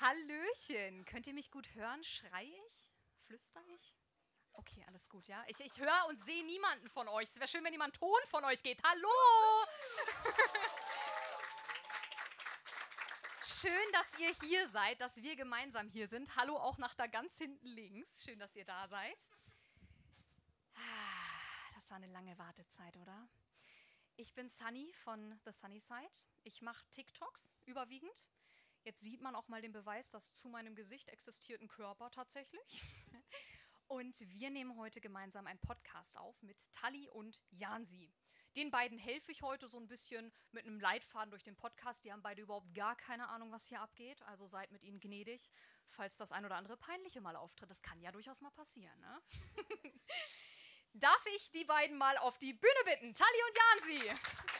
Hallöchen. Könnt ihr mich gut hören? Schrei ich? Flüster ich? Okay, alles gut, ja? Ich, ich höre und sehe niemanden von euch. Es wäre schön, wenn jemand Ton von euch geht. Hallo! Schön, dass ihr hier seid, dass wir gemeinsam hier sind. Hallo auch nach da ganz hinten links. Schön, dass ihr da seid. Ah, das war eine lange Wartezeit, oder? Ich bin Sunny von The Sunny Side. Ich mache TikToks überwiegend. Jetzt sieht man auch mal den Beweis, dass zu meinem Gesicht existiert ein Körper tatsächlich. Und wir nehmen heute gemeinsam einen Podcast auf mit Tali und Jansi. Den beiden helfe ich heute so ein bisschen mit einem Leitfaden durch den Podcast. Die haben beide überhaupt gar keine Ahnung, was hier abgeht. Also seid mit ihnen gnädig, falls das ein oder andere peinliche mal auftritt. Das kann ja durchaus mal passieren. Ne? Darf ich die beiden mal auf die Bühne bitten? Tali und Jansi.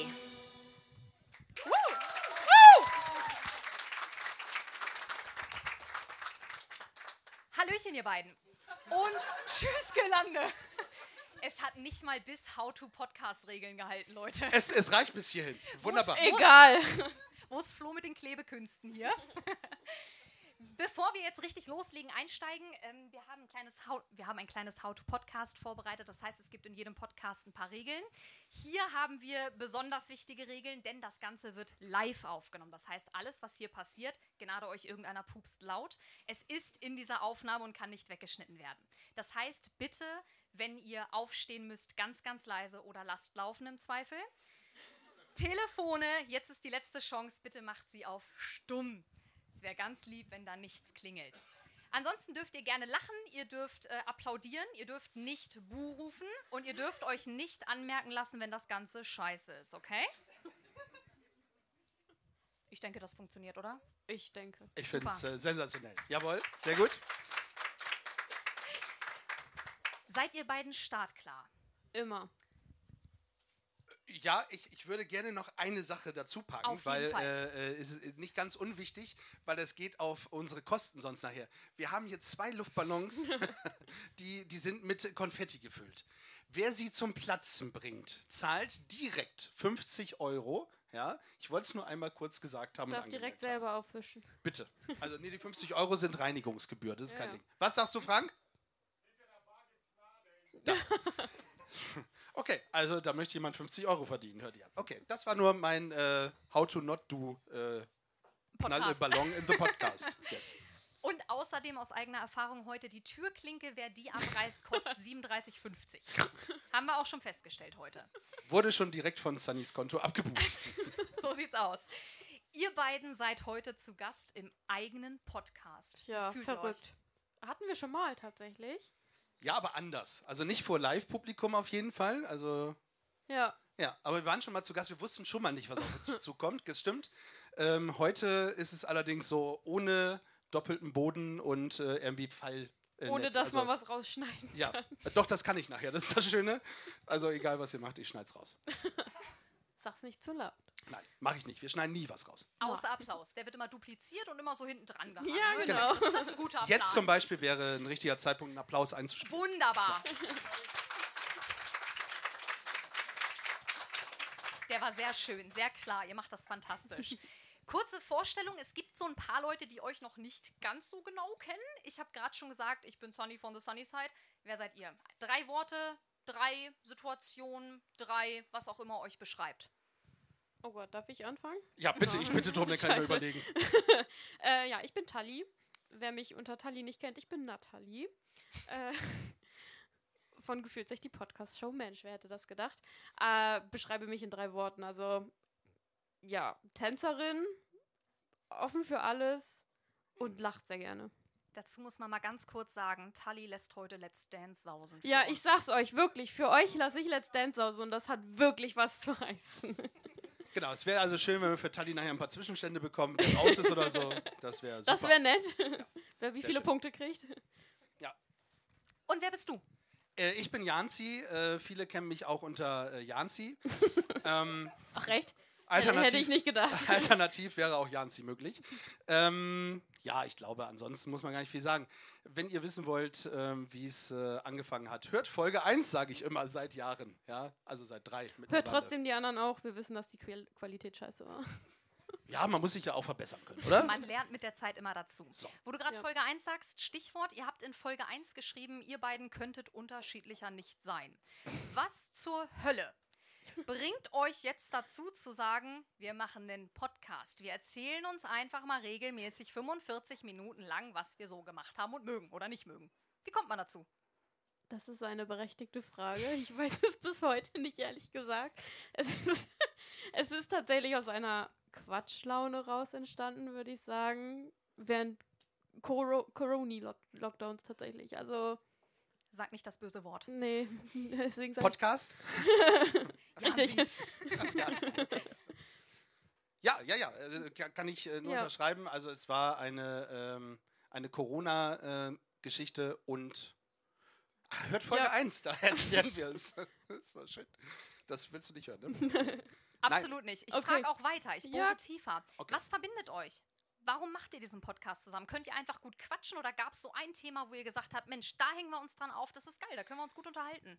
Hallöchen, ihr beiden. Und tschüss, Gelande. Es hat nicht mal bis How-to-Podcast-Regeln gehalten, Leute. Es, es reicht bis hierhin. Wunderbar. Egal. Wo ist Flo mit den Klebekünsten hier? Bevor wir jetzt richtig loslegen, einsteigen, ähm, wir, haben ein kleines How wir haben ein kleines How-to-Podcast vorbereitet. Das heißt, es gibt in jedem Podcast ein paar Regeln. Hier haben wir besonders wichtige Regeln, denn das Ganze wird live aufgenommen. Das heißt, alles, was hier passiert, gnade euch irgendeiner pupst laut. Es ist in dieser Aufnahme und kann nicht weggeschnitten werden. Das heißt, bitte, wenn ihr aufstehen müsst, ganz, ganz leise oder lasst laufen im Zweifel. Telefone, jetzt ist die letzte Chance, bitte macht sie auf stumm. Es wäre ganz lieb, wenn da nichts klingelt. Ansonsten dürft ihr gerne lachen, ihr dürft äh, applaudieren, ihr dürft nicht Buh rufen und ihr dürft euch nicht anmerken lassen, wenn das Ganze scheiße ist, okay? Ich denke, das funktioniert, oder? Ich denke. Ich finde es äh, sensationell. Jawohl, sehr gut. Seid ihr beiden startklar? Immer. Ja, ich, ich würde gerne noch eine Sache dazu packen, Auf weil äh, äh, es ist nicht ganz unwichtig, weil es geht auf unsere Kosten sonst nachher. Wir haben hier zwei Luftballons, die, die sind mit Konfetti gefüllt. Wer sie zum Platzen bringt, zahlt direkt 50 Euro. Ja, ich wollte es nur einmal kurz gesagt haben. und Darf direkt haben. selber aufwischen. Bitte. Also, nee, die 50 Euro sind Reinigungsgebühr, das ist kein Ja. Ding. Was sagst du, Frank? Ja. Okay, also da möchte jemand 50 Euro verdienen, hört ihr. Okay, das war nur mein äh, How to Not Do äh, Knall. Ballon in the Podcast. Yes. Und außerdem aus eigener Erfahrung heute die Türklinke, wer die abreißt, kostet 37,50. Haben wir auch schon festgestellt heute. Wurde schon direkt von Sunnys Konto abgebucht. So sieht's aus. Ihr beiden seid heute zu Gast im eigenen Podcast. Ja, fühlt verrückt. Hatten wir schon mal tatsächlich. Ja, aber anders. Also nicht vor Live-Publikum auf jeden Fall. Also Ja. Ja, aber wir waren schon mal zu Gast, wir wussten schon mal nicht, was auf uns zukommt, das stimmt. Ähm, heute ist es allerdings so ohne doppelten Boden und äh, irgendwie Fall. äh, Ohne Netz. dass also, man was rausschneiden Ja, kann. äh, doch, das kann ich nachher, das ist das Schöne. Also egal, was ihr macht, ich schneid's raus. Sag's nicht zu laut. Nein, mache ich nicht. Wir schneiden nie was raus. Außer Applaus. Der wird immer dupliziert und immer so hinten dran gehangen. Ja, ne? genau. Das, das ist ein guter Plan. Jetzt zum Beispiel wäre ein richtiger Zeitpunkt, einen Applaus einzuspielen. Wunderbar. Der war sehr schön, sehr klar. Ihr macht das fantastisch. Kurze Vorstellung: Es gibt so ein paar Leute, die euch noch nicht ganz so genau kennen. Ich habe gerade schon gesagt, ich bin Sunny von The Sunny Side. Wer seid ihr? Drei Worte, drei Situationen, drei, was auch immer euch beschreibt. Oh Gott, darf ich anfangen? Ja, bitte, ich bitte drum, dann kann ich mir überlegen. Äh, ja, ich bin Tali. Wer mich unter Tali nicht kennt, ich bin Nathalie. Äh, von Gefühlt sich die Podcast-Show. Mensch, wer hätte das gedacht? Äh, beschreibe mich in drei Worten. Also, ja, Tänzerin, offen für alles und lacht sehr gerne. Dazu muss man mal ganz kurz sagen: Tully lässt heute Let's Dance sausen. Ja, uns. ich sag's euch wirklich, für euch lasse ich Let's Dance aus und das hat wirklich was zu heißen. Genau, es wäre also schön, wenn wir für Tali nachher ein paar Zwischenstände bekommen, wenn raus ist oder so. Das wäre super. Das wäre nett. Wer wie Sehr viele schön. Punkte kriegt. Und wer bist du? äh, ich bin Janzi, äh, viele kennen mich auch unter äh, Janzi. ähm, Ach, recht? Alternativ, Hätte ich nicht gedacht. Alternativ wäre auch Janzi möglich. Ähm, ja, ich glaube, ansonsten muss man gar nicht viel sagen. Wenn ihr wissen wollt, ähm, wie es äh, angefangen hat, hört Folge 1, sage ich immer, seit Jahren. Ja, also seit drei. Hört trotzdem die anderen auch. Wir wissen, dass die Qual Qualität scheiße war. Ja, man muss sich ja auch verbessern können, oder? Man lernt mit der Zeit immer dazu. So. Wo du gerade Ja. Folge 1 sagst, Stichwort, ihr habt in Folge 1 geschrieben, ihr beiden könntet unterschiedlicher nicht sein. Was zur Hölle bringt euch jetzt dazu zu sagen, wir machen einen Podcast. Wir erzählen uns einfach mal regelmäßig 45 Minuten lang, was wir so gemacht haben und mögen oder nicht mögen. Wie kommt man dazu? Das ist eine berechtigte Frage. Ich weiß es bis heute nicht, ehrlich gesagt. Es ist, es ist tatsächlich aus einer Quatschlaune raus entstanden, würde ich sagen. Während Coro Corona-Lockdowns tatsächlich. Also, Sag nicht das böse Wort. nee. Deswegen sag Podcast? Richtig. Das Janzi. Ja, ja, ja, ka- kann ich äh, nur Ja. unterschreiben. Also es war eine, ähm, eine Corona-Geschichte und Ah, hört Folge Ja. 1, da erklären wir es. Das ist so schön. Das willst du nicht hören, ne? Absolut nicht. Ich Okay. frage auch weiter. Ich bohre Ja. tiefer. Okay. Was verbindet euch? Warum macht ihr diesen Podcast zusammen? Könnt ihr einfach gut quatschen oder gab es so ein Thema, wo ihr gesagt habt, Mensch, da hängen wir uns dran auf, das ist geil, da können wir uns gut unterhalten?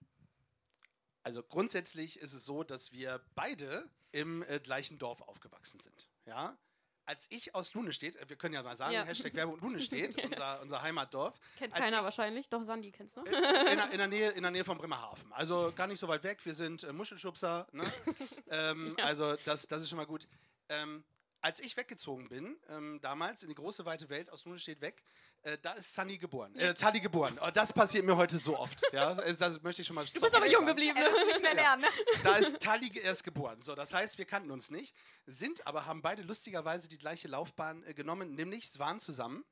Also grundsätzlich ist es so, dass wir beide im äh, gleichen Dorf aufgewachsen sind. Ja? Als ich aus Lunestedt, äh, wir können ja mal sagen, Ja. Hashtag Werbung Lunestedt, unser, unser Heimatdorf, Kennt Als keiner ich- wahrscheinlich. Doch, Sandi kennst du. in, der, in, der Nähe, in der Nähe von Bremerhaven. Also gar nicht so weit weg. Wir sind äh, Muschelschubser. Ne? ähm, Also das, das ist schon mal gut. Ähm, als ich weggezogen bin, ähm, damals in die große weite Welt, aus steht weg, äh, da ist Sunny geboren. Äh, Tali geboren. Oh, das passiert mir heute so oft. Ja? Äh, Das möchte ich schon mal Du bist aber jung geblieben. Er Ne? nicht mehr lernen. Ne? Da ist Tali erst geboren. So, das heißt, wir kannten uns nicht, sind aber, haben beide lustigerweise die gleiche Laufbahn äh, genommen, nämlich waren zusammen.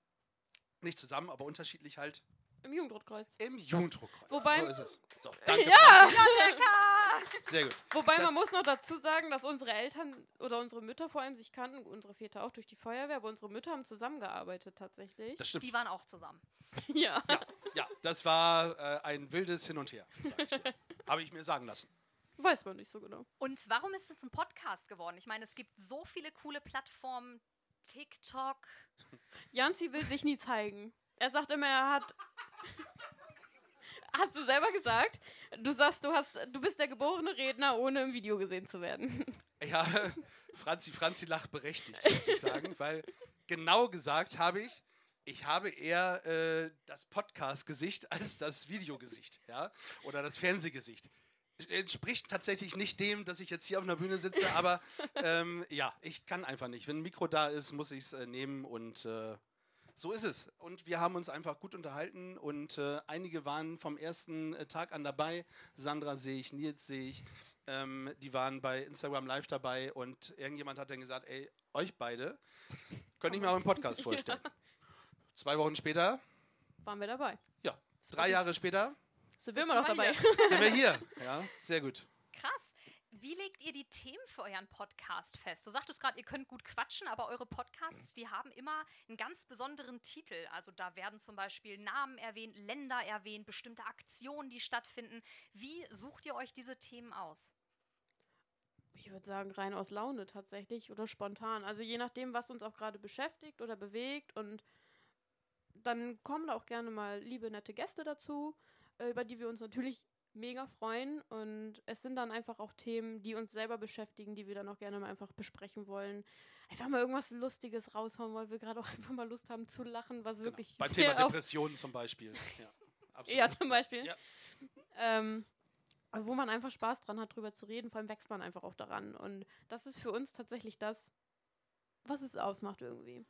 Nicht zusammen, aber unterschiedlich halt Im Jugendrotkreuz. im Jugenddruckkreuz. Wobei- so ist es. So, danke. Ja. Sehr gut. Wobei Das- man muss noch dazu sagen, dass unsere Eltern oder unsere Mütter vor allem sich kannten, unsere Väter auch durch die Feuerwehr, aber unsere Mütter haben zusammengearbeitet tatsächlich. Das stimmt. Die waren auch zusammen. ja. Ja, ja, das war äh, ein wildes Hin und Her, sag ich dir. Habe ich mir sagen lassen. Weiß man nicht so genau. Und warum ist es ein Podcast geworden? Ich meine, es gibt so viele coole Plattformen, TikTok. Janzi will sich nie zeigen. Er sagt immer, er hat. Hast du selber gesagt? Du sagst, du hast, du bist der geborene Redner, ohne im Video gesehen zu werden. Ja, Franzi, Franzi lacht berechtigt, muss ich sagen, weil genau gesagt habe ich, ich habe eher äh, das Podcast-Gesicht als das Videogesicht, ja, oder das Fernsehgesicht. Entspricht tatsächlich nicht dem, dass ich jetzt hier auf einer Bühne sitze, aber ähm, ja, ich kann einfach nicht. Wenn ein Mikro da ist, muss ich es äh, nehmen und äh, so ist es. Und wir haben uns einfach gut unterhalten und äh, einige waren vom ersten äh, Tag an dabei. Sandra sehe ich, Nils sehe ich. Ähm, die waren bei Instagram Live dabei und irgendjemand hat dann gesagt, ey, euch beide könnte ich mir auch im Podcast vorstellen. Zwei Wochen später, Waren wir dabei. ja, drei Jahre später Sind wir immer noch dabei. sind wir hier. Ja, sehr gut. Krass. Wie legt ihr die Themen für euren Podcast fest? Du sagtest gerade, ihr könnt gut quatschen, aber eure Podcasts, die haben immer einen ganz besonderen Titel. Also da werden zum Beispiel Namen erwähnt, Länder erwähnt, bestimmte Aktionen, die stattfinden. Wie sucht ihr euch diese Themen aus? Ich würde sagen, rein aus Laune tatsächlich oder spontan. Also je nachdem, was uns auch gerade beschäftigt oder bewegt. Und dann kommen da auch gerne mal liebe, nette Gäste dazu, äh, über die wir uns natürlich mega freuen. Und es sind dann einfach auch Themen, die uns selber beschäftigen, die wir dann auch gerne mal einfach besprechen wollen. Einfach mal irgendwas Lustiges raushauen, weil wir gerade auch einfach mal Lust haben zu lachen, was wirklich Genau. Beim sehr Thema Depressionen zum Beispiel. Ja, absolut. Ja, zum Beispiel. Ja. Ähm, aber wo man einfach Spaß dran hat, drüber zu reden, vor allem wächst man einfach auch daran. Und das ist für uns tatsächlich das, was es ausmacht irgendwie.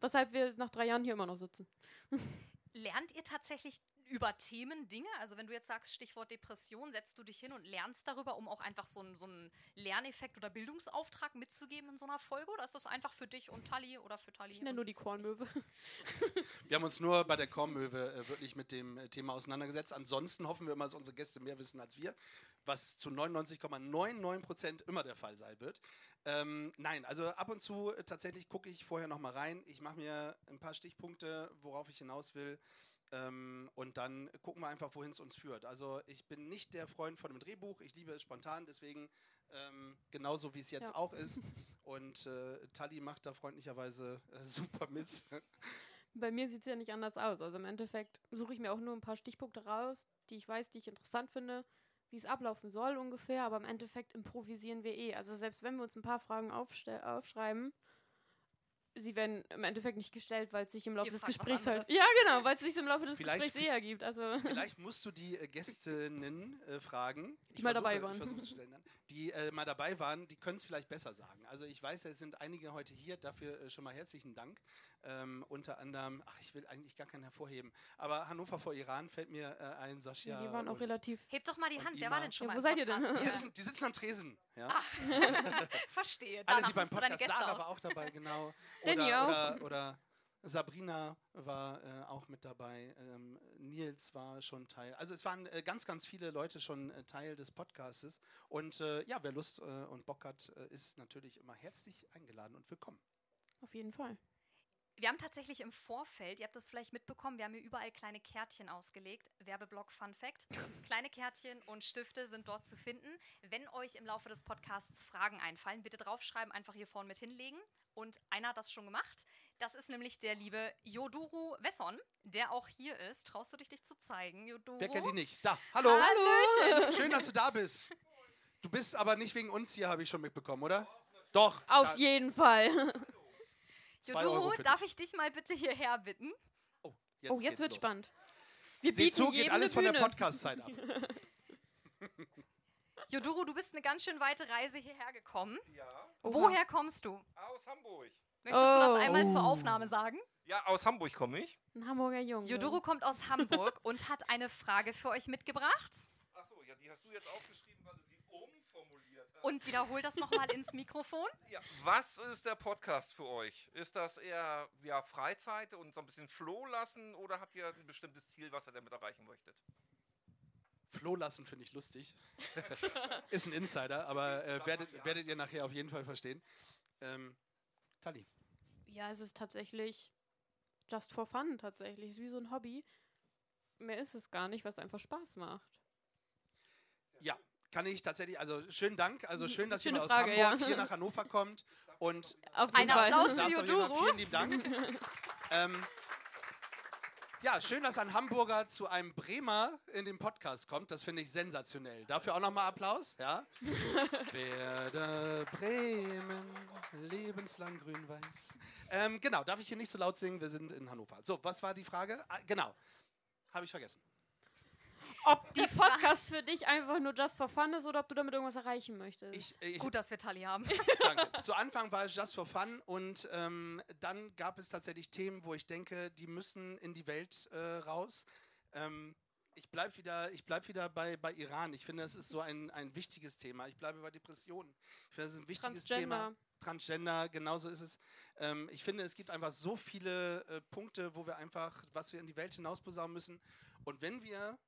Weshalb wir nach drei Jahren hier immer noch sitzen. Lernt ihr tatsächlich über Themen Dinge? Also wenn du jetzt sagst, Stichwort Depression, setzt du dich hin und lernst darüber, um auch einfach so einen so einen Lerneffekt oder Bildungsauftrag mitzugeben in so einer Folge? Oder ist das einfach für dich und Tali oder für Tali? Ich nenne nur die Kornmöwe. Wir haben uns nur bei der Kornmöwe äh, wirklich mit dem äh, Thema auseinandergesetzt. Ansonsten hoffen wir immer, dass unsere Gäste mehr wissen als wir, was zu 99,99 Prozent immer der Fall sein wird. Ähm, nein, also ab und zu äh, tatsächlich gucke ich vorher noch mal rein. Ich mache mir ein paar Stichpunkte, worauf ich hinaus will. Ähm, und dann gucken wir einfach, wohin es uns führt. Also ich bin nicht der Freund von einem Drehbuch. Ich liebe es spontan, deswegen ähm, genauso wie es jetzt Ja. auch ist. Und äh, Tali macht da freundlicherweise äh, super mit. Bei mir sieht es ja nicht anders aus. Also im Endeffekt suche ich mir auch nur ein paar Stichpunkte raus, die ich weiß, die ich interessant finde, wie es ablaufen soll ungefähr. Aber im Endeffekt improvisieren wir eh. Also selbst wenn wir uns ein paar Fragen aufschreiben, sie werden im Endeffekt nicht gestellt, weil es sich im Laufe Ihr des Gesprächs halt. Ja, genau, weil es sich im Laufe des Vielleicht Gesprächs fi- eh ergibt. Also Vielleicht musst du die äh, Gästinnen äh, fragen, Die mal dabei versuche- waren. ich versuche es zu ändern, die äh, mal dabei waren, die können es vielleicht besser sagen. Also ich weiß, es sind einige heute hier, dafür äh, schon mal herzlichen Dank. Ähm, unter anderem, ach, ich will eigentlich gar keinen hervorheben, aber Hannover vor Iran fällt mir äh, ein, Sascha. die waren auch relativ. Hebt doch mal die Hand. Wer war denn schon Ja, mal wo seid ihr denn? Die, sitzen, die sitzen am Tresen. Ja. Verstehe. Alle, die beim Podcast, Sarah aus. war auch dabei, genau. Danny Oder, auch. oder, oder Sabrina war äh, auch mit dabei. Ähm, Nils war schon Teil. Also es waren äh, ganz, ganz viele Leute schon äh, Teil des Podcastes. Und äh, ja, wer Lust äh, und Bock hat, äh, ist natürlich immer herzlich eingeladen und willkommen. Auf jeden Fall. Wir haben tatsächlich im Vorfeld, ihr habt das vielleicht mitbekommen, wir haben hier überall kleine Kärtchen ausgelegt. Werbeblock Fun Fact. kleine Kärtchen und Stifte sind dort zu finden. Wenn euch im Laufe des Podcasts Fragen einfallen, bitte draufschreiben, einfach hier vorne mit hinlegen. Und einer hat das schon gemacht. Das ist nämlich der liebe Joduru Wesson, der auch hier ist. Traust du dich, dich zu zeigen, Joduru? Wer kennt ihn nicht? Da, hallo. Hallöchen! Schön, dass du da bist. Du bist aber nicht wegen uns hier, habe ich schon mitbekommen, oder? Doch. Auf da, jeden Fall. für darf ich dich mal bitte hierher bitten? Oh, jetzt, oh, jetzt wird los. spannend. Wir Seht bieten zu, geht alles von der. Podcast-Zeit ab. Joduru, du bist eine ganz schön weite Reise hierher gekommen. Ja. Woher kommst du? Aus Hamburg. Möchtest du das Oh. einmal zur Oh. Aufnahme sagen? Ja, aus Hamburg komme ich. Ein Hamburger Junge. Joduru kommt aus Hamburg und hat eine Frage für euch mitgebracht. Achso, ja, die hast du jetzt aufgeschrieben, weil du sie umformuliert hast. Und wiederhol das nochmal ins Mikrofon. ja, was ist der Podcast für euch? Ist das eher ja, Freizeit und so ein bisschen Floh lassen oder habt ihr ein bestimmtes Ziel, was ihr damit erreichen möchtet? Floh lassen finde ich lustig. ist ein Insider, aber äh, werdet, werdet ihr nachher auf jeden Fall verstehen. Ähm, Tali. Ja, es ist tatsächlich just for fun tatsächlich. Es ist wie so ein Hobby. Mehr ist es gar nicht, was einfach Spaß macht. Ja, kann ich tatsächlich, also schönen Dank. Also schön, dass Schöne jemand aus Frage, Hamburg ja. hier nach Hannover kommt. Und Auf Ein jeden Fall. Applaus vielen lieben Dank. ähm, ja, schön, dass ein Hamburger zu einem Bremer in den Podcast kommt. Das finde ich sensationell. Dafür auch nochmal Applaus. Ja? Werde Bremen, lebenslang grün-weiß. Ähm, genau, darf ich hier nicht so laut singen? Wir sind in Hannover. So, was war die Frage? Ah, genau, habe ich vergessen. Ob der Podcast für dich einfach nur just for fun ist oder ob du damit irgendwas erreichen möchtest. Ich, ich, Gut, dass wir Tali haben. Danke. Zu Anfang war es just for fun und ähm, dann gab es tatsächlich Themen, wo ich denke, die müssen in die Welt äh, raus. Ähm, ich bleibe wieder, ich bleib wieder bei, bei Iran. Ich finde, das ist so ein, ein wichtiges Thema. Ich bleibe bei Depressionen. Ich finde, das ist ein wichtiges Thema. Transgender. Transgender, genauso ist es. Ähm, ich finde, es gibt einfach so viele äh, Punkte, wo wir einfach, was wir in die Welt hinausposaunen müssen. Und wenn wir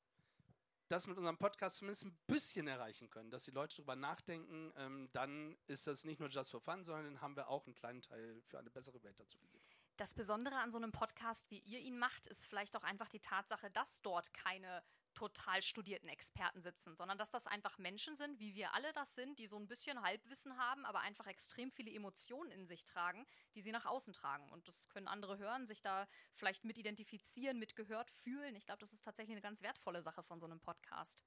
das mit unserem Podcast zumindest ein bisschen erreichen können, dass die Leute darüber nachdenken, ähm, dann ist das nicht nur just for fun, sondern dann haben wir auch einen kleinen Teil für eine bessere Welt dazu gegeben. Das Besondere an so einem Podcast, wie ihr ihn macht, ist vielleicht auch einfach die Tatsache, dass dort keine total studierten Experten sitzen, sondern dass das einfach Menschen sind, wie wir alle das sind, die so ein bisschen Halbwissen haben, aber einfach extrem viele Emotionen in sich tragen, die sie nach außen tragen. Und das können andere hören, sich da vielleicht mit identifizieren, mit gehört fühlen. Ich glaube, das ist tatsächlich eine ganz wertvolle Sache von so einem Podcast.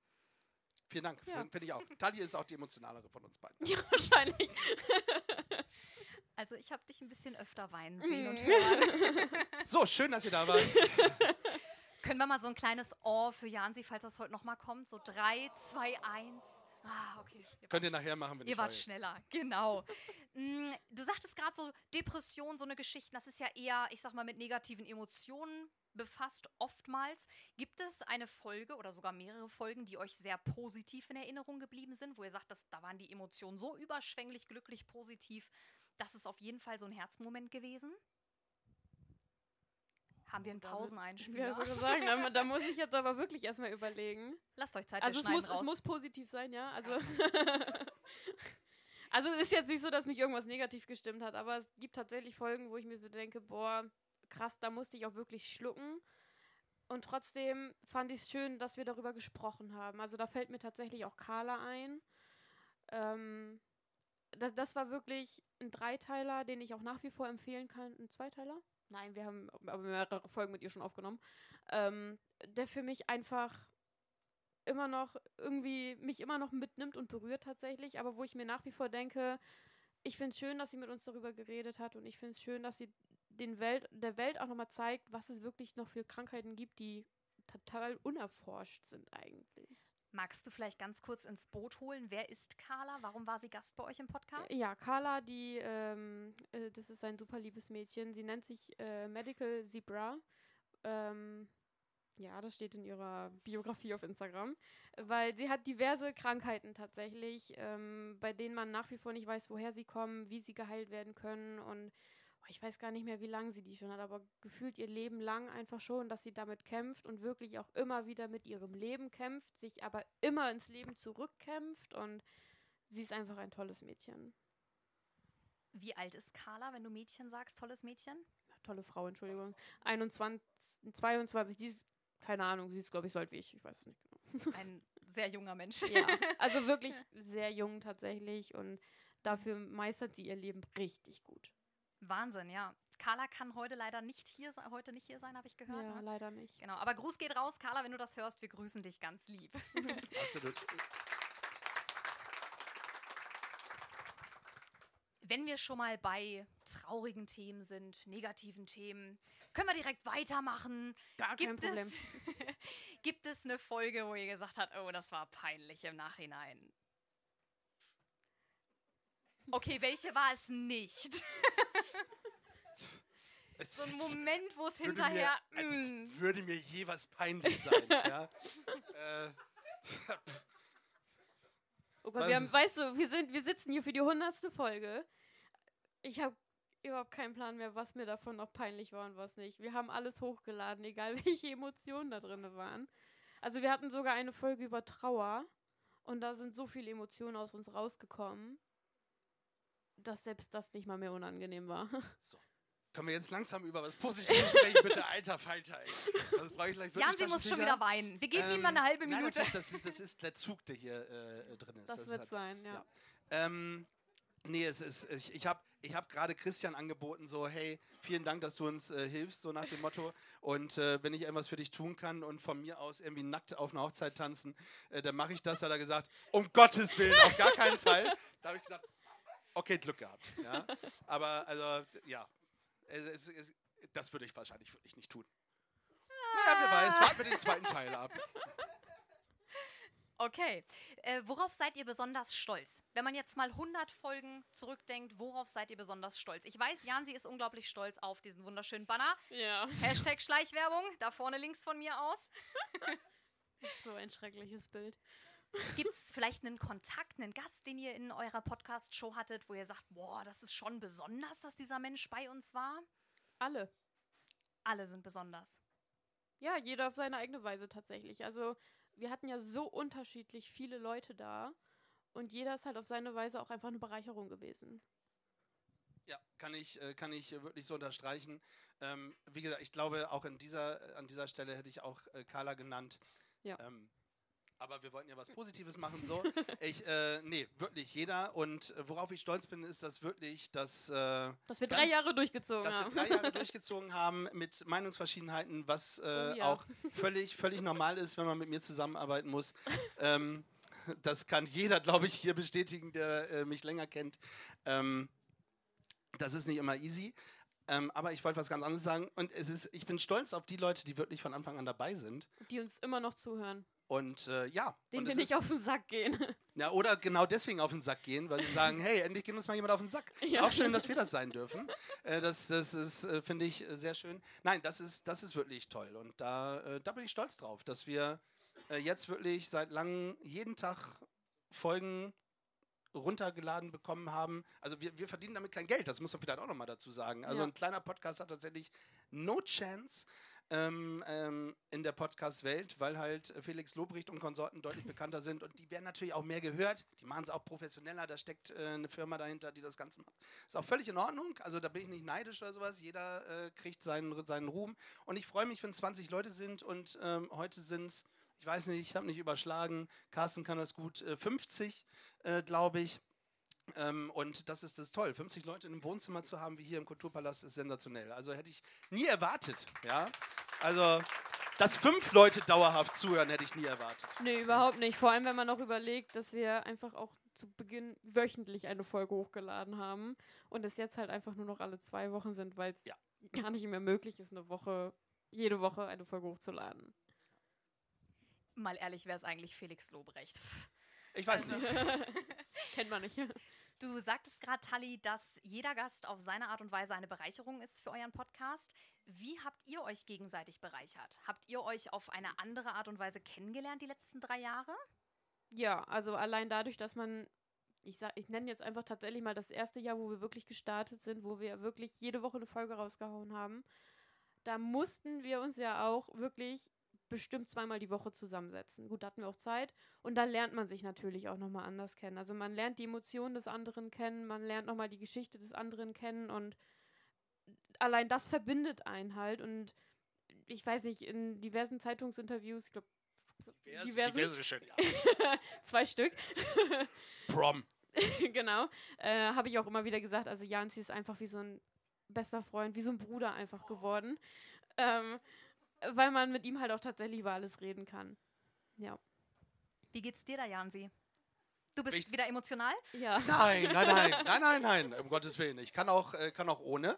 Vielen Dank, Ja. finde ich auch. Tali ist auch die emotionalere von uns beiden. Ja, wahrscheinlich. Also ich habe dich ein bisschen öfter weinen sehen und hören. So, schön, dass ihr da wart. Können wir mal so ein kleines Ohr für Jansi, falls das heute nochmal kommt? So 3, 2, 1. Ah, okay. Ihr Könnt ihr nachher machen, wenn Ihr ich wart schneller, genau. Mm, Du sagtest gerade so Depression, so eine Geschichte, das ist ja eher, ich sag mal, mit negativen Emotionen befasst oftmals. Gibt es eine Folge oder sogar mehrere Folgen, die euch sehr positiv in Erinnerung geblieben sind, wo ihr sagt, dass, da waren die Emotionen so überschwänglich, glücklich, positiv, das ist auf jeden Fall so ein Herzmoment gewesen? Haben wir einen Pauseneinspieler? Ja, würde sagen, da, da muss ich jetzt aber wirklich erstmal überlegen. Lasst euch Zeit, Also wir es muss, raus. es muss positiv sein, ja. Also Also es ist jetzt nicht so, dass mich irgendwas negativ gestimmt hat, aber es gibt tatsächlich Folgen, wo ich mir so denke, boah, krass, da musste ich auch wirklich schlucken. Und trotzdem fand ich es schön, dass wir darüber gesprochen haben. Also da fällt mir tatsächlich auch Carla ein. Ähm, das, das war wirklich ein Dreiteiler, den ich auch nach wie vor empfehlen kann. Ein Zweiteiler? Nein, wir haben aber mehrere Folgen mit ihr schon aufgenommen. Ähm, der für mich einfach immer noch irgendwie mich immer noch mitnimmt und berührt tatsächlich, aber wo ich mir nach wie vor denke, ich finde es schön, dass sie mit uns darüber geredet hat und ich finde es schön, dass sie den Welt, der Welt auch nochmal zeigt, was es wirklich noch für Krankheiten gibt, die total unerforscht sind eigentlich. Magst du vielleicht ganz kurz ins Boot holen? Wer ist Carla? Warum war sie Gast bei euch im Podcast? Ja, Carla, die, ähm, äh, das ist ein super liebes Mädchen. Sie nennt sich äh, Medical Zebra. Ähm, ja, das steht in ihrer Biografie auf Instagram, weil sie hat diverse Krankheiten tatsächlich, ähm, bei denen man nach wie vor nicht weiß, woher sie kommen, wie sie geheilt werden können und ich weiß gar nicht mehr, wie lange sie die schon hat, aber gefühlt ihr Leben lang einfach schon, dass sie damit kämpft und wirklich auch immer wieder mit ihrem Leben kämpft, sich aber immer ins Leben zurückkämpft und sie ist einfach ein tolles Mädchen. Wie alt ist Carla, wenn du Mädchen sagst, tolles Mädchen? Tolle Frau, Entschuldigung. 21, 22, die ist keine Ahnung, sie ist, glaube ich, so alt wie ich. Ich weiß es nicht genau. Ein sehr junger Mensch. Ja, also wirklich sehr jung tatsächlich und dafür meistert sie ihr Leben richtig gut. Wahnsinn, ja. Carla kann heute leider nicht hier sein, heute nicht hier sein, habe ich gehört. Ja, ne? leider nicht. Genau, aber Gruß geht raus, Carla, wenn du das hörst, wir grüßen dich ganz lieb. Absolut. Wenn wir schon mal bei traurigen Themen sind, negativen Themen, können wir direkt weitermachen. Gar kein Gibt Problem. es, gibt es eine Folge, wo ihr gesagt habt, oh, das war peinlich im Nachhinein? Okay, welche war es nicht? Es So ein Moment, wo es hinterher. Mir, als mm, würde mir je was peinlich sein. ja? äh, Oh Gott, wir haben, weißt du, wir, sind, wir sitzen hier für die hundertste Folge. Ich habe überhaupt keinen Plan mehr, was mir davon noch peinlich war und was nicht. Wir haben alles hochgeladen, egal welche Emotionen da drin waren. Also wir hatten sogar eine Folge über Trauer und da sind so viele Emotionen aus uns rausgekommen, dass selbst das nicht mal mehr unangenehm war. können wir jetzt langsam über was Positives sprechen, bitte, alter Falter, ey. Das brauche ich gleich wirklich. Jan, sie muss schon wieder weinen. Wir geben ihm mal eine halbe Nein, Minute. das, ist, das, ist, das ist der Zug, der hier äh, drin ist. Das, ist wird halt- sein, ja. ja. Ähm, nee, es ist, ich, ich habe ich hab gerade Christian angeboten, so, hey, vielen Dank, dass du uns äh, hilfst, so nach dem Motto. Und äh, wenn ich irgendwas für dich tun kann und von mir aus irgendwie nackt auf einer Hochzeit tanzen, äh, dann mache ich das. Hat er gesagt, um Gottes Willen, auf gar keinen Fall. Da habe ich gesagt, okay, Glück gehabt. Ja? Aber, also, ja, es, es, es, das würde ich wahrscheinlich wirklich nicht tun. Naja, wer weiß, warten wir den zweiten Teil ab. Okay. Äh, worauf seid ihr besonders stolz? Wenn man jetzt mal 100 Folgen zurückdenkt, worauf seid ihr besonders stolz? Ich weiß, Jan, sie ist unglaublich stolz auf diesen wunderschönen Banner. Ja. Hashtag Schleichwerbung, da vorne links von mir aus. So ein schreckliches Bild. Gibt es vielleicht einen Kontakt, einen Gast, den ihr in eurer Podcast-Show hattet, wo ihr sagt, boah, das ist schon besonders, dass dieser Mensch bei uns war? Alle. Alle sind besonders. Ja, jeder auf seine eigene Weise tatsächlich. Also wir hatten ja so unterschiedlich viele Leute da und jeder ist halt auf seine Weise auch einfach eine Bereicherung gewesen. Ja, kann ich, äh, kann ich wirklich so unterstreichen. Ähm, wie gesagt, ich glaube, auch in dieser, an dieser Stelle hätte ich auch äh, Carla genannt. Ja. Ähm, aber wir wollten ja was Positives machen, so. Ich, äh, nee, wirklich jeder. Und äh, worauf ich stolz bin, ist, dass wirklich, dass, äh, Dass wir Ganz- drei Jahre durchgezogen dass wir haben. drei Jahre durchgezogen haben mit Meinungsverschiedenheiten, was äh, Oh ja. auch völlig, völlig normal ist, wenn man mit mir zusammenarbeiten muss. ähm, das kann jeder, glaube ich, hier bestätigen, der äh, mich länger kennt. Ähm, das ist nicht immer easy. Ähm, aber ich wollte was ganz anderes sagen. Und es ist, ich bin stolz auf die Leute, die wirklich von Anfang an dabei sind. die uns immer noch zuhören. Und äh, ja. Und wir nicht ist, auf den Sack gehen. ja, oder genau deswegen auf den Sack gehen, weil sie sagen, hey, endlich geht uns mal jemand auf den Sack. Ist Ja. auch schön, dass wir das sein dürfen. Äh, das das ist, äh, finde ich, äh, sehr schön. Nein, das ist, das ist wirklich toll. Und da, äh, da bin ich stolz drauf, dass wir äh, jetzt wirklich seit langem jeden Tag Folgen runtergeladen bekommen haben. Also wir, wir verdienen damit kein Geld, das muss man vielleicht auch nochmal dazu sagen. Also Ja. ein kleiner Podcast hat tatsächlich no chance. Ähm, ähm, in der Podcast-Welt, weil halt Felix Lobrecht und Konsorten deutlich bekannter sind und die werden natürlich auch mehr gehört. Die machen es auch professioneller, da steckt äh, eine Firma dahinter, die das Ganze macht. Ist auch völlig in Ordnung, also da bin ich nicht neidisch oder sowas. Jeder äh, kriegt seinen, seinen Ruhm und ich freue mich, wenn 20 Leute sind und ähm, heute sind es, ich weiß nicht, ich habe nicht überschlagen, Carsten kann das gut, äh, 50, äh, glaube ich. Ähm, und das ist das toll. 50 Leute in einem Wohnzimmer zu haben, wie hier im Kulturpalast, ist sensationell. Also hätte ich nie erwartet. Ja? Also, dass fünf Leute dauerhaft zuhören, hätte ich nie erwartet. Nee, überhaupt nicht. Vor allem, wenn man noch überlegt, dass wir einfach auch zu Beginn wöchentlich eine Folge hochgeladen haben und es jetzt halt einfach nur noch alle zwei Wochen sind, weil es Ja. gar nicht mehr möglich ist, eine Woche, jede Woche eine Folge hochzuladen. Mal ehrlich, wer ist eigentlich Felix Lobrecht? Ich weiß Also- nicht. Kennt man nicht. Du sagtest gerade, Tali, dass jeder Gast auf seine Art und Weise eine Bereicherung ist für euren Podcast. Wie habt ihr euch gegenseitig bereichert? Habt ihr euch auf eine andere Art und Weise kennengelernt die letzten drei Jahre? Ja, also allein dadurch, dass man, ich ich nenne jetzt einfach tatsächlich mal das erste Jahr, wo wir wirklich gestartet sind, wo wir wirklich jede Woche eine Folge rausgehauen haben, da mussten wir uns ja auch wirklich bestimmt zweimal die Woche zusammensetzen. Gut, da hatten wir auch Zeit. Und dann lernt man sich natürlich auch nochmal anders kennen. Also man lernt die Emotionen des anderen kennen, man lernt nochmal die Geschichte des anderen kennen und allein das verbindet einen halt. Und ich weiß nicht, in diversen Zeitungsinterviews, ich glaube, diversen, diverse schön, ja. zwei Stück, Prom. genau, äh, habe ich auch immer wieder gesagt, also Janzi ist einfach wie so ein bester Freund, wie so ein Bruder einfach geworden, ähm, weil man mit ihm halt auch tatsächlich über alles reden kann. Ja. Wie geht's dir da, Jansi? Du bist Ich- wieder emotional? Ja. Nein, nein, nein, nein, nein, nein, um Gottes Willen. Ich kann auch, äh, kann auch ohne.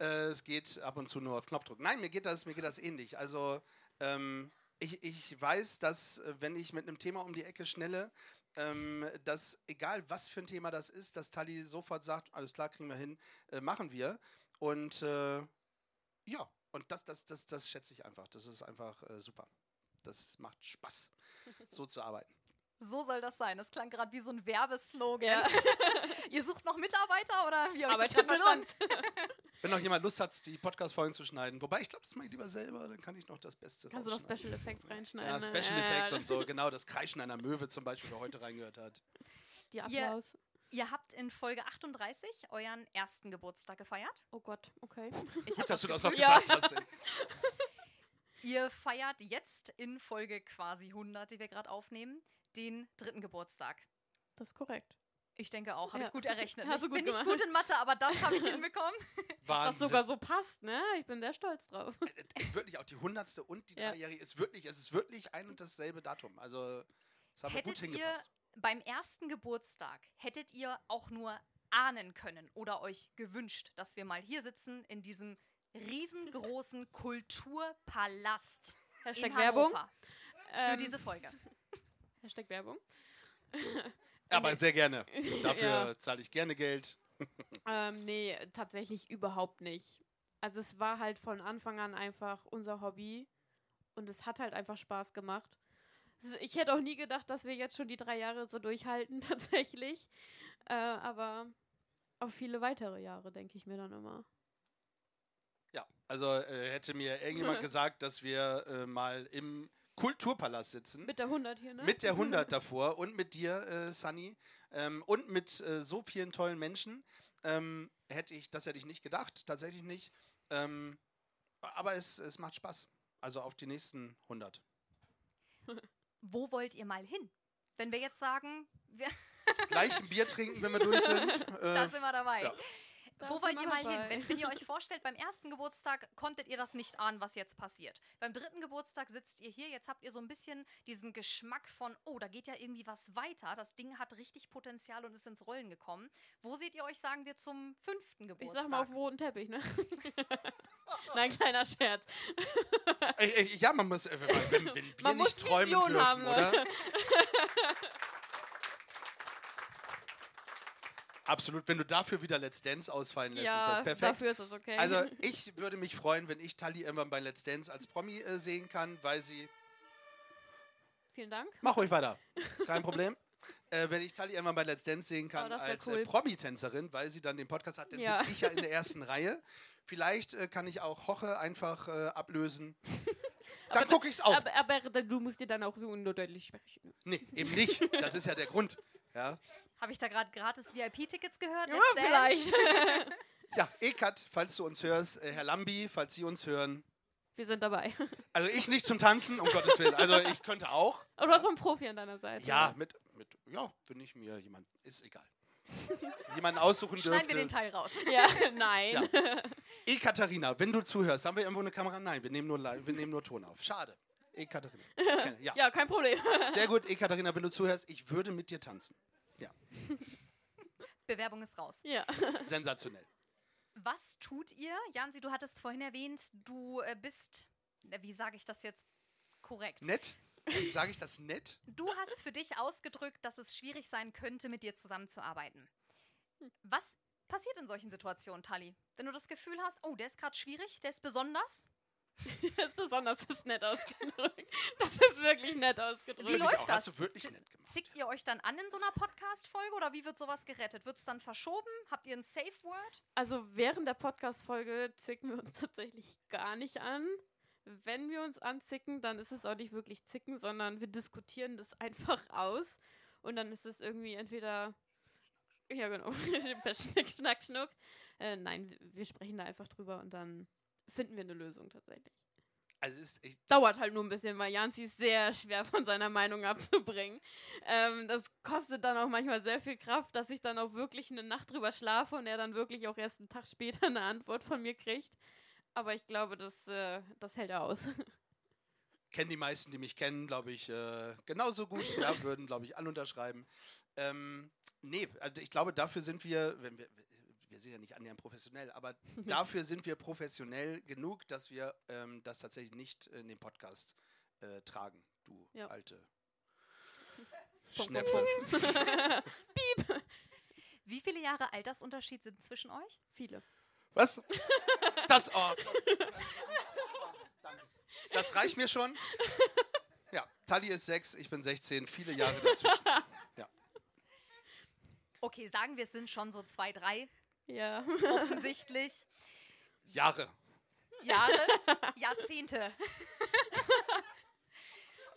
Äh, es geht ab und zu nur auf Knopfdruck. Nein, mir geht das, mir geht das ähnlich. Also ähm, ich, ich weiß, dass äh, wenn ich mit einem Thema um die Ecke schnelle, ähm, dass egal was für ein Thema das ist, dass Tali sofort sagt, alles klar, kriegen wir hin, äh, machen wir. Und äh, ja, und das, das, das, das schätze ich einfach. Das ist einfach äh, super. Das macht Spaß, so zu arbeiten. So soll das sein. Das klang gerade wie so ein Werbeslogan. Ja. Ihr sucht noch Mitarbeiter oder wie das gerade mit verstanden? uns. Wenn noch jemand Lust hat, die Podcast-Folgen zu schneiden, wobei ich glaube, das mache ich lieber selber, dann kann ich noch das Beste Kannst du noch. Special Effects reinschneiden? Ja, ne? Special Ja, Effects ja, und so, genau, das Kreischen einer Möwe zum Beispiel, wer heute reingehört hat. Die Ihr- Applaus. Ihr habt in Folge 38 euren ersten Geburtstag gefeiert. Oh Gott, okay. Ich Gut, dass du das noch Ja. gesagt hast. ey. Ihr feiert jetzt in Folge quasi 100, die wir gerade aufnehmen, den dritten Geburtstag. Das ist korrekt. Ich denke auch, habe Ja. ich gut errechnet. Hast Ich gut bin nicht gemacht. gut in Mathe, aber das habe ich hinbekommen. Was Wahnsinn. sogar so passt, ne? Ich bin sehr stolz drauf. Äh, wirklich auch die hundertste und die Ja. dreijährige ist wirklich, es ist wirklich ein und dasselbe Datum. Also, das haben wir gut Hättet ihr hingepasst. beim ersten Geburtstag, hättet ihr auch nur ahnen können oder euch gewünscht, dass wir mal hier sitzen in diesem riesengroßen Kulturpalast Hashtag in Werbung. Hannover für Ähm, diese Folge. Hashtag Werbung. Aber sehr gerne. Dafür Ja. zahle ich gerne Geld. Ähm, nee, tatsächlich überhaupt nicht. Also es war halt von Anfang an einfach unser Hobby und es hat halt einfach Spaß gemacht. Ich hätte auch nie gedacht, dass wir jetzt schon die drei Jahre so durchhalten, tatsächlich. Äh, aber auf viele weitere Jahre, denke ich mir dann immer. Ja, also äh, hätte mir irgendjemand gesagt, dass wir äh, mal im Kulturpalast sitzen. Mit der 100 hier, ne? Mit der 100 davor und mit dir, äh, Sunny, ähm, und mit äh, so vielen tollen Menschen, ähm, hätte ich, das hätte ich nicht gedacht, tatsächlich nicht. Ähm, aber es, es macht Spaß. Also auf die nächsten 100. Wo wollt ihr mal hin? Wenn wir jetzt sagen, wir, Gleich ein Bier trinken, wenn wir durch sind. Äh, da sind wir dabei. ja. Wo wollt ihr mal hin? Wenn, wenn ihr euch vorstellt, beim ersten Geburtstag konntet ihr das nicht ahnen, was jetzt passiert. Beim dritten Geburtstag sitzt ihr hier, jetzt habt ihr so ein bisschen diesen Geschmack von, oh, da geht ja irgendwie was weiter. Das Ding hat richtig Potenzial und ist ins Rollen gekommen. Wo seht ihr euch, sagen wir, zum fünften Ich Geburtstag? sag mal auf roten Teppich, ne? Nein, kleiner Scherz. Ja, man muss, äh, wenn, wenn wenn wir Man muss nicht träumen Vision dürfen, haben, oder? Leute. Absolut, wenn du dafür wieder Let's Dance ausfallen lässt, ist ja, das perfekt. dafür ist das okay. Also ich würde mich freuen, wenn ich Tali irgendwann bei Let's Dance als Promi äh, sehen kann, weil sie... Vielen Dank. Mach ruhig weiter, kein Problem. Äh, wenn ich Tali irgendwann bei Let's Dance sehen kann Oh, als cool. äh, Promi-Tänzerin, weil sie dann den Podcast hat, dann Ja. sitze ich ja in der ersten Reihe. Vielleicht äh, kann ich auch Hoche einfach äh, ablösen. Dann gucke ich es auch. Aber, aber du musst dir dann auch so undeutlich sprechen. Nee, eben nicht. Das ist ja der Grund. Ja, Habe ich da gerade gratis VIP-Tickets gehört? Ja, vielleicht. ja Ekat, falls du uns hörst, äh, Herr Lambi, falls Sie uns hören. Wir sind dabei. Also ich nicht zum Tanzen, um Gottes Willen. Also ich könnte auch. Aber du hast so einen Profi an deiner Seite. Ja, mit, mit ja, wenn ich mir jemand, ist egal. Jemanden aussuchen Schneiden wir den dürfte. Teil raus. Ja, nein. Ja. Ekaterina, wenn du zuhörst, haben wir irgendwo eine Kamera? Nein, wir nehmen nur, wir nehmen nur Ton auf. Schade. Ekaterina. Okay, Ja. Ja, kein Problem. Sehr gut, Ekaterina, wenn du zuhörst, ich würde mit dir tanzen. Bewerbung ist raus. Ja. Sensationell. Was tut ihr? Jansi, du hattest vorhin erwähnt, du äh, bist, äh, wie sage ich das jetzt korrekt? Nett? Sage ich das nett? Du hast für dich ausgedrückt, dass es schwierig sein könnte, mit dir zusammenzuarbeiten. Was passiert in solchen Situationen, Tali? Wenn du das Gefühl hast, oh, der ist gerade schwierig, der ist besonders. Das ist besonders das ist nett ausgedrückt. Das ist wirklich nett ausgedrückt. Wie läuft das? Hast du wirklich nett gemacht. Zickt ihr euch dann an in so einer Podcast-Folge oder wie wird sowas gerettet? Wird es dann verschoben? Habt ihr ein Safe Word? Also während der Podcast-Folge zicken wir uns tatsächlich gar nicht an. Wenn wir uns anzicken, dann ist es auch nicht wirklich zicken, sondern wir diskutieren das einfach aus. Und dann ist es irgendwie entweder. Ja, genau. Schnick, schnack, schnuck. Äh, nein, wir sprechen da einfach drüber und dann finden wir eine Lösung tatsächlich. Also es ist, ich, Dauert halt nur ein bisschen, weil Janzi ist sehr schwer von seiner Meinung abzubringen. Ähm, das kostet dann auch manchmal sehr viel Kraft, dass ich dann auch wirklich eine Nacht drüber schlafe und er dann wirklich auch erst einen Tag später eine Antwort von mir kriegt. Aber ich glaube, das, äh, das hält er aus. kenne die meisten, die mich kennen, glaube ich, äh, genauso gut. Ja, würden, glaube ich, alle unterschreiben. Ähm, nee, also ich glaube, dafür sind wir, wenn wir, wir sind ja nicht annähernd professionell, aber dafür sind wir professionell genug, dass wir ähm, das tatsächlich nicht in den Podcast äh, tragen, du Ja. alte Schnepfe. Punkt, Wie viele Jahre Altersunterschied sind zwischen euch? Viele. Was? Das, oh. Danke. das reicht mir schon. Ja, Tali ist sechs, ich bin 16, viele Jahre dazwischen. Okay, sagen wir, es sind schon so zwei, drei, Ja. offensichtlich. Jahre. Jahre, Jahrzehnte.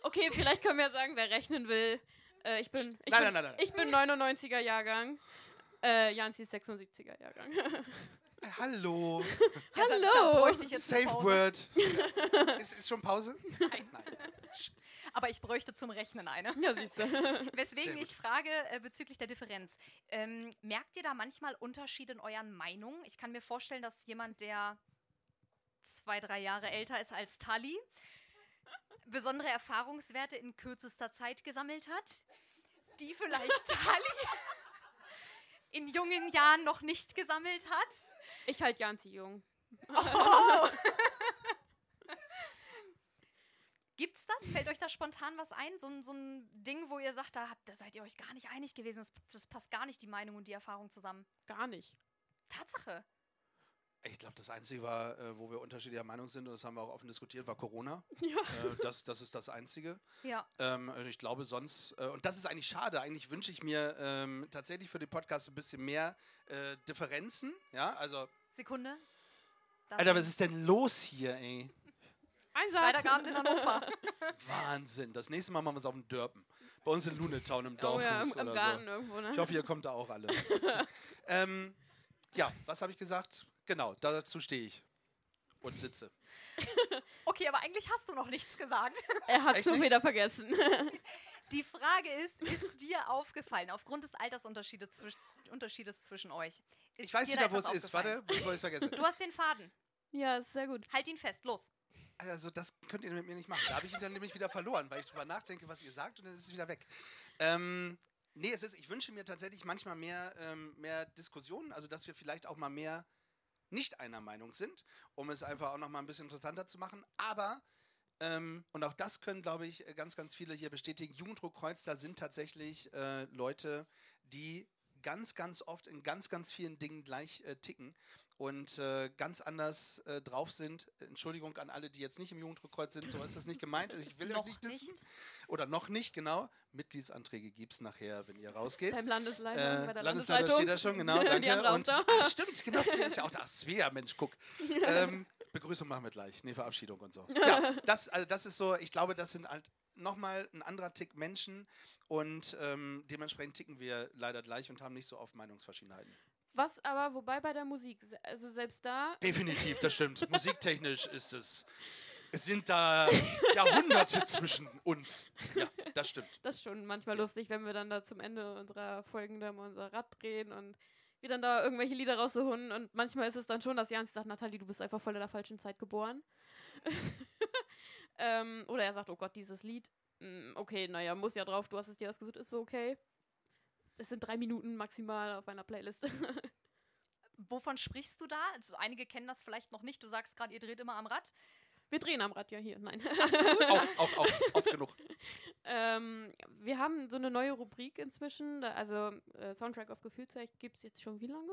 Okay, vielleicht können wir sagen, wer rechnen will. Äh, ich bin, ich Nein, bin, nein, nein, nein. Ich bin 99er Jahrgang. Äh, Janzi ist 76er Jahrgang. Äh, Hallo. Ja, da, da Hallo. bräuchte ich jetzt eine Safe. Word. ist, ist schon Pause? Nein. Nein. Aber ich bräuchte zum Rechnen eine. ja, siehst du. Weswegen ich frage äh, bezüglich der Differenz. Ähm, merkt ihr da manchmal Unterschiede in euren Meinungen? Ich kann mir vorstellen, dass jemand, der zwei, drei Jahre älter ist als Tali, besondere Erfahrungswerte in kürzester Zeit gesammelt hat, die vielleicht Tali in jungen Jahren noch nicht gesammelt hat. Ich halt Janzi jung. Gibt's das? Fällt euch da spontan was ein? So, ein- so ein Ding, wo ihr sagt, da, habt, da seid ihr euch gar nicht einig gewesen. Das, das passt gar nicht, die Meinung und die Erfahrung zusammen. Gar nicht. Tatsache. Ich glaube, das Einzige war, äh, wo wir unterschiedlicher Meinung sind, und das haben wir auch offen diskutiert, war Corona. Ja. Äh, das, das ist das Einzige. Ja. Ähm, also ich glaube sonst, äh, und das ist eigentlich schade, eigentlich wünsche ich mir ähm, tatsächlich für den Podcast ein bisschen mehr äh, Differenzen. Ja, also, Sekunde. Das Alter, was ist denn los hier, ey? Ein Satz. Freitagabend in Hannover. Wahnsinn. Das nächste Mal machen wir es auf dem Dörpen. Bei uns in Lunetown im Oh Dorffuß ja, im, im oder Garten so. irgendwo, ne? Ich hoffe, ihr kommt da auch alle. ähm, ja, was habe ich gesagt? Genau, dazu stehe ich. Und sitze. Okay, aber eigentlich hast du noch nichts gesagt. er hat Echt schon nicht? wieder vergessen. Die Frage ist, ist dir aufgefallen, aufgrund des Altersunterschiedes zwisch Unterschiedes zwischen euch? Ist Ich weiß dir wieder, da wo es ist. Warte, ich es vergesse. Du hast den Faden. ja, ist sehr gut. Halt ihn fest, los. Also, das könnt ihr mit mir nicht machen. Da habe ich ihn dann nämlich wieder verloren, weil ich drüber nachdenke, was ihr sagt und dann ist es wieder weg. Ähm, nee, es ist, ich wünsche mir tatsächlich manchmal mehr, ähm, mehr Diskussionen, also dass wir vielleicht auch mal mehr nicht einer Meinung sind, um es einfach auch noch mal ein bisschen interessanter zu machen. Aber, ähm, und auch das können, glaube ich, ganz, ganz viele hier bestätigen, Jugenddruck Kreuzler sind tatsächlich äh, Leute, die ganz, ganz oft in ganz, ganz vielen Dingen gleich äh, ticken. Und äh, ganz anders äh, drauf sind. Entschuldigung an alle, die jetzt nicht im Jugenddruckkreuz sind, so ist das nicht gemeint. Ich will Noch nicht dissen. nicht. Oder noch nicht, genau. Mitgliedsanträge gibt es nachher, wenn ihr rausgeht. Beim Landesleiter, Äh, bei der Landesleiter Landesleitung. steht da schon, genau, danke. Und, da. stimmt, genau, Svea ist ja auch da. Ach, Svea, Mensch, guck. Ähm, Begrüßung machen wir gleich. Nee, Verabschiedung und so. Ja, das, also das ist so, ich glaube, das sind halt nochmal ein anderer Tick Menschen und ähm, dementsprechend ticken wir leider gleich und haben nicht so oft Meinungsverschiedenheiten. Was aber, wobei bei der Musik, also selbst da, Definitiv, das stimmt. Musiktechnisch ist es. Es sind da Jahrhunderte zwischen uns. Ja, das stimmt. das ist schon manchmal lustig, wenn wir dann da zum Ende unserer Folgen da mal unser Rad drehen und wir dann da irgendwelche Lieder rauszuholen und manchmal ist es dann schon, dass Jans sagt, Nathalie, du bist einfach voll in der falschen Zeit geboren. ähm, oder er sagt, oh Gott, dieses Lied, mm, okay, naja, muss ja drauf, du hast es dir ausgesucht, ist so okay. Es sind drei Minuten maximal auf einer Playlist. Wovon sprichst du da? Also einige kennen das vielleicht noch nicht. Du sagst gerade, ihr dreht immer am Rad. wir drehen am Rad ja hier, nein. Auch, auch, auch, oft genug. Ähm, wir haben so eine neue Rubrik inzwischen. Da, also äh, Soundtrack auf Gefühlsrecht gibt es jetzt schon wie lange?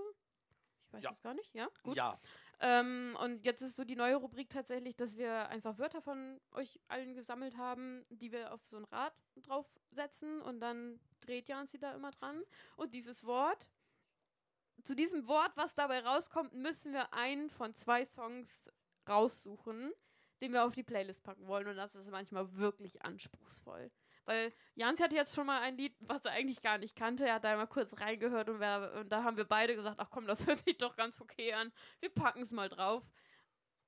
Ich weiß Ja. es gar nicht, ja? Gut. Ja, Ähm, und jetzt ist so die neue Rubrik tatsächlich, dass wir einfach Wörter von euch allen gesammelt haben, die wir auf so ein Rad draufsetzen und dann dreht Janzi da immer dran. Und dieses Wort, zu diesem Wort, was dabei rauskommt, müssen wir einen von zwei Songs raussuchen, den wir auf die Playlist packen wollen. Und das ist manchmal wirklich anspruchsvoll. Weil Jans hatte jetzt schon mal ein Lied, was er eigentlich gar nicht kannte. Er hat da mal kurz reingehört und, wir, und da haben wir beide gesagt, ach komm, das hört sich doch ganz okay an. Wir packen es mal drauf.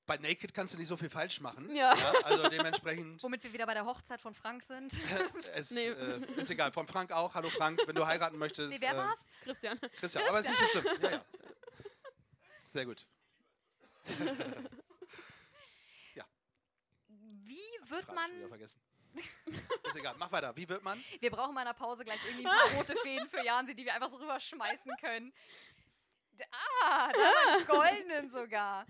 Bei Naked kannst du nicht so viel falsch machen. Ja. also dementsprechend, Womit wir wieder bei der Hochzeit von Frank sind. es Nee. äh, ist egal. Von Frank auch. Hallo Frank, wenn du heiraten möchtest. Nee, wer äh, war's? Christian. Christian, aber ist nicht so schlimm. Ja, ja. Sehr gut. Wie wird Frage man. wieder vergessen. Ist egal, mach weiter. Wie wird man? Wir brauchen mal in der Pause gleich irgendwie ein paar rote Fäden für Jansi, die wir einfach so rüberschmeißen können. Ah, da wir einen goldenen sogar.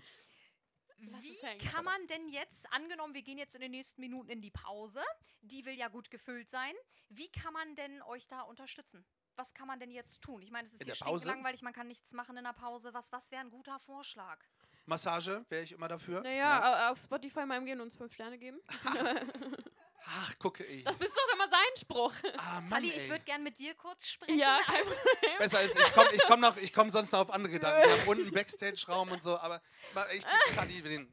Wie kann man denn jetzt, angenommen, wir gehen jetzt in den nächsten Minuten in die Pause, die will ja gut gefüllt sein, wie kann man denn euch da unterstützen? Was kann man denn jetzt tun? Ich meine, es ist In hier der Pause? langweilig, man kann nichts machen in der Pause. Was, was wäre ein guter Vorschlag? Massage wäre ich immer dafür. Naja, au- auf Spotify mal gehen und uns fünf Sterne geben. Ach, gucke ich. Das bist doch immer sein Spruch. Ah, Mann, Tali, ich würde gern mit dir kurz sprechen. Ja, kein Problem. Besser ist, ich komme ich komm noch, ich komm sonst noch auf andere Gedanken. Wir haben unten Backstage-Raum und so, aber aber ich gebe Tali den, den.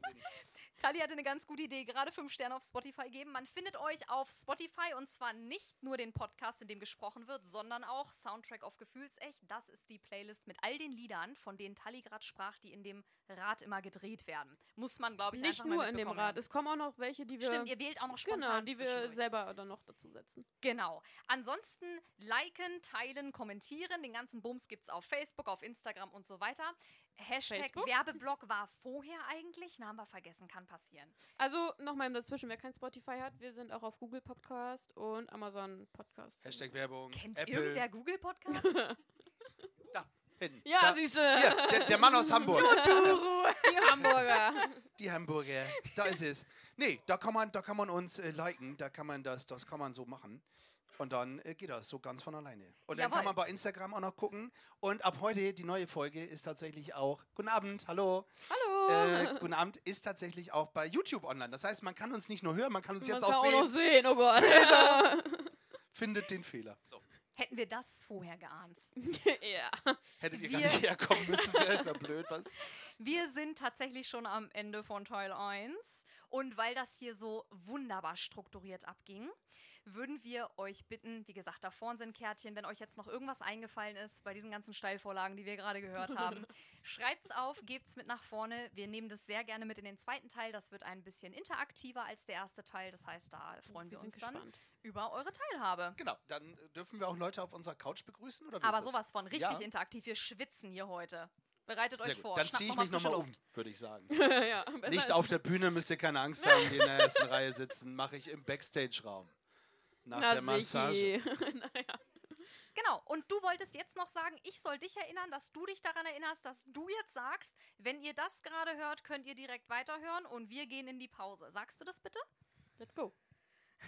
Tali hatte eine ganz gute Idee, gerade fünf Sterne auf Spotify geben. Man findet euch auf Spotify und zwar nicht nur den Podcast, in dem gesprochen wird, sondern auch Soundtrack auf Gefühlsecht. Das ist die Playlist mit all den Liedern, von denen Tali gerade sprach, die in dem Rad immer gedreht werden. Muss man, glaube ich, Nicht nur in dem Rad. Es kommen auch noch welche, die wir. Stimmt, ihr wählt auch noch genau, spontan die wir selber dann noch dazu setzen. Genau. Ansonsten liken, teilen, kommentieren. Den ganzen Bums gibt es auf Facebook, auf Instagram und so weiter. Hashtag Facebook? Werbeblock war vorher eigentlich. Na, haben wir vergessen, kann passieren. Also nochmal im Dazwischen, wer kein Spotify hat, wir sind auch auf Google Podcast und Amazon Podcast. Hashtag Werbung. Kennt Apple. irgendwer Google Podcast? Da, hinten. Ja, da. siehste. Hier, der, der Mann aus Hamburg. Die Hamburger. Die Hamburger. Da ist es. Nee, da kann man, da kann man uns äh, liken, da kann man das, das kann man so machen. Und dann äh, geht das so ganz von alleine. Und dann Jawohl. kann man bei Instagram auch noch gucken. Und ab heute, die neue Folge ist tatsächlich auch, guten Abend, hallo. Hallo. Äh, guten Abend ist tatsächlich auch bei YouTube online. Das heißt, man kann uns nicht nur hören, man kann uns Man jetzt kann auch auch noch sehen. sehen, oh Gott. Findet den Fehler. So. Hätten wir das vorher geahnt. ja. Hättet ihr Wir- gar nicht herkommen müssen, wäre ist ja blöd, was? Wir sind tatsächlich schon am Ende von Teil 1. Und weil das hier so wunderbar strukturiert abging, würden wir euch bitten, wie gesagt, da vorne sind Kärtchen, wenn euch jetzt noch irgendwas eingefallen ist bei diesen ganzen Steilvorlagen, die wir gerade gehört haben, schreibt's auf, gebt's mit nach vorne. Wir nehmen das sehr gerne mit in den zweiten Teil. Das wird ein bisschen interaktiver als der erste Teil. Das heißt, da freuen wir, sind uns dann gespannt. über eure Teilhabe. Genau, dann äh, dürfen wir auch Leute auf unserer Couch begrüßen? Oder wie Aber sowas von richtig Ja. interaktiv. Wir schwitzen hier heute. Bereitet Sehr euch gut. vor. Dann ziehe ich mich nochmal um, würde ich sagen. ja, Nicht auf der Bühne, müsst ihr keine Angst haben, die in der ersten Reihe sitzen. Mache ich im Backstage-Raum. Nach Na, der Massage. Naja. Genau, und du wolltest jetzt noch sagen, ich soll dich erinnern, dass du dich daran erinnerst, dass du jetzt sagst, wenn ihr das gerade hört, könnt ihr direkt weiterhören und wir gehen in die Pause. Sagst du das bitte? Let's go.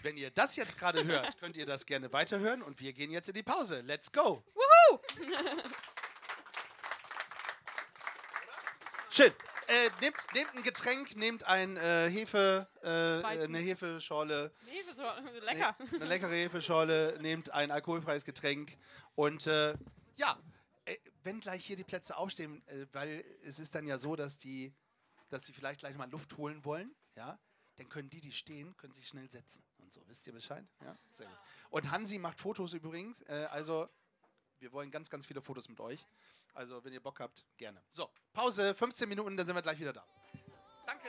Wenn ihr das jetzt gerade hört, könnt ihr das gerne weiterhören und wir gehen jetzt in die Pause. Let's go! Schön. Äh, nehmt, nehmt ein Getränk, nehmt ein äh, Hefe, äh, eine Hefeschorle, so, lecker. eine leckere Hefeschorle, nehmt ein alkoholfreies Getränk und äh, ja, äh, wenn gleich hier die Plätze aufstehen, äh, weil es ist dann ja so, dass die, dass die vielleicht gleich mal Luft holen wollen, ja, dann können die, die stehen, können sich schnell setzen und so. Wisst ihr Bescheid? Ja, sehr gut. Und Hansi macht Fotos übrigens, äh, also wir wollen ganz, ganz viele Fotos mit euch. Also wenn ihr Bock habt, gerne. So, Pause, 15 Minuten, dann sind wir gleich wieder da. Danke.